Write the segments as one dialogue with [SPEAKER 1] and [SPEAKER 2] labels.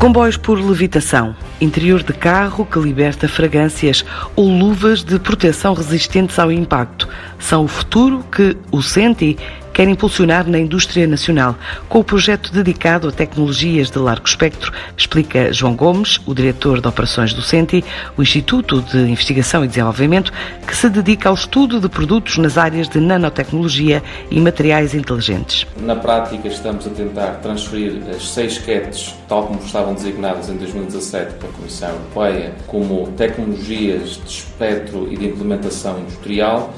[SPEAKER 1] Comboios por levitação, interior de carro que liberta fragrâncias ou luvas de proteção resistentes ao impacto. São o futuro que o Senti quer impulsionar na indústria nacional, com o projeto dedicado a tecnologias de largo espectro, explica João Gomes, o diretor de operações do CENTI, o Instituto de Investigação e Desenvolvimento, que se dedica ao estudo de produtos nas áreas de nanotecnologia e materiais inteligentes.
[SPEAKER 2] Na prática, estamos a tentar transferir as seis CATs, tal como estavam designadas em 2017 pela Comissão Europeia, como tecnologias de espectro e de implementação industrial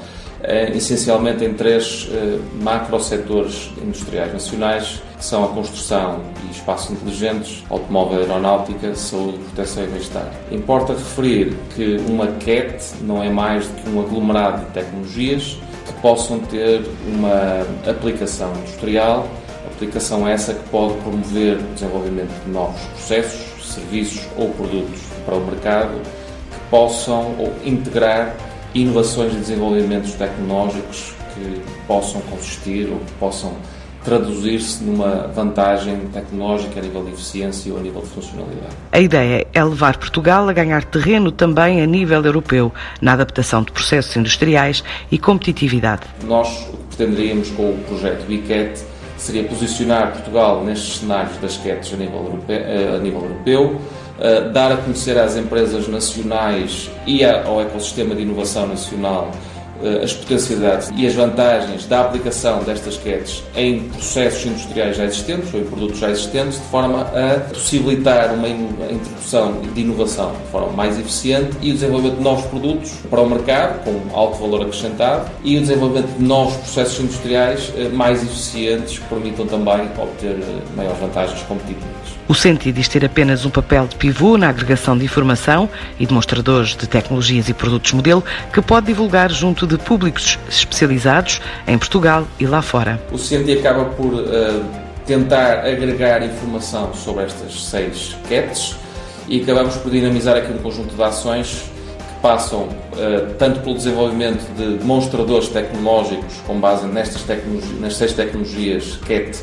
[SPEAKER 2] essencialmente em três eh, macro-setores industriais nacionais, que são a construção e espaços inteligentes, automóvel aeronáutica, saúde, proteção e bem-estar. Importa referir que uma CAT não é mais do que um aglomerado de tecnologias que possam ter uma aplicação industrial, aplicação essa que pode promover o desenvolvimento de novos processos, serviços ou produtos para o mercado que possam ou integrar inovações e desenvolvimentos tecnológicos que possam consistir ou que possam traduzir-se numa vantagem tecnológica a nível de eficiência ou a nível de funcionalidade.
[SPEAKER 1] A ideia é levar Portugal a ganhar terreno também a nível europeu, na adaptação de processos industriais e competitividade.
[SPEAKER 2] Nós o que pretenderíamos com o projeto BICAT seria posicionar Portugal nestes cenários das CATs a nível europeu, a nível europeu dar a conhecer às empresas nacionais e ao ecossistema de inovação nacional as potencialidades e as vantagens da aplicação destas CATs em processos industriais já existentes ou em produtos já existentes, de forma a possibilitar uma introdução de inovação de forma mais eficiente e o desenvolvimento de novos produtos para o mercado com alto valor acrescentado e o desenvolvimento de novos processos industriais uh, mais eficientes que permitam também obter maiores vantagens competitivas.
[SPEAKER 1] O CENTI diz ter apenas um papel de pivô na agregação de informação e demonstradores de tecnologias e produtos modelo que pode divulgar junto de públicos especializados em Portugal e lá fora.
[SPEAKER 2] O CENTI acaba por uh, tentar agregar informação sobre estas seis CATs e acabamos por dinamizar aqui um conjunto de ações que passam uh, tanto pelo desenvolvimento de demonstradores tecnológicos com base nestas, nas seis tecnologias CAT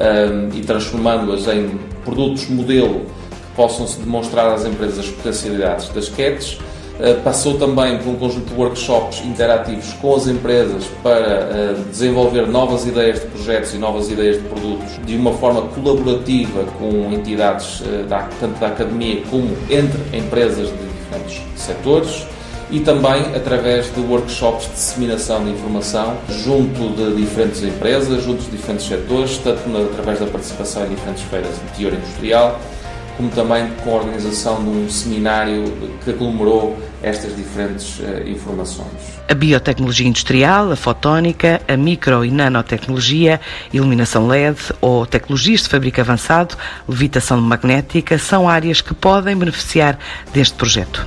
[SPEAKER 2] um, e transformando-as em produtos modelo que possam se demonstrar às empresas as potencialidades das CATs. Uh, passou também por um conjunto de workshops interativos com as empresas para uh, desenvolver novas ideias de projetos e novas ideias de produtos de uma forma colaborativa com entidades da, tanto da academia como entre empresas de diferentes setores e também através de workshops de disseminação de informação junto de diferentes empresas, junto de diferentes setores, tanto através da participação em diferentes feiras de teor industrial, como também com a organização de um seminário que aglomerou estas diferentes uh, informações.
[SPEAKER 1] A biotecnologia industrial, a fotónica, a micro e nanotecnologia, iluminação LED ou tecnologias de fabrico avançado, levitação magnética são áreas que podem beneficiar deste projeto.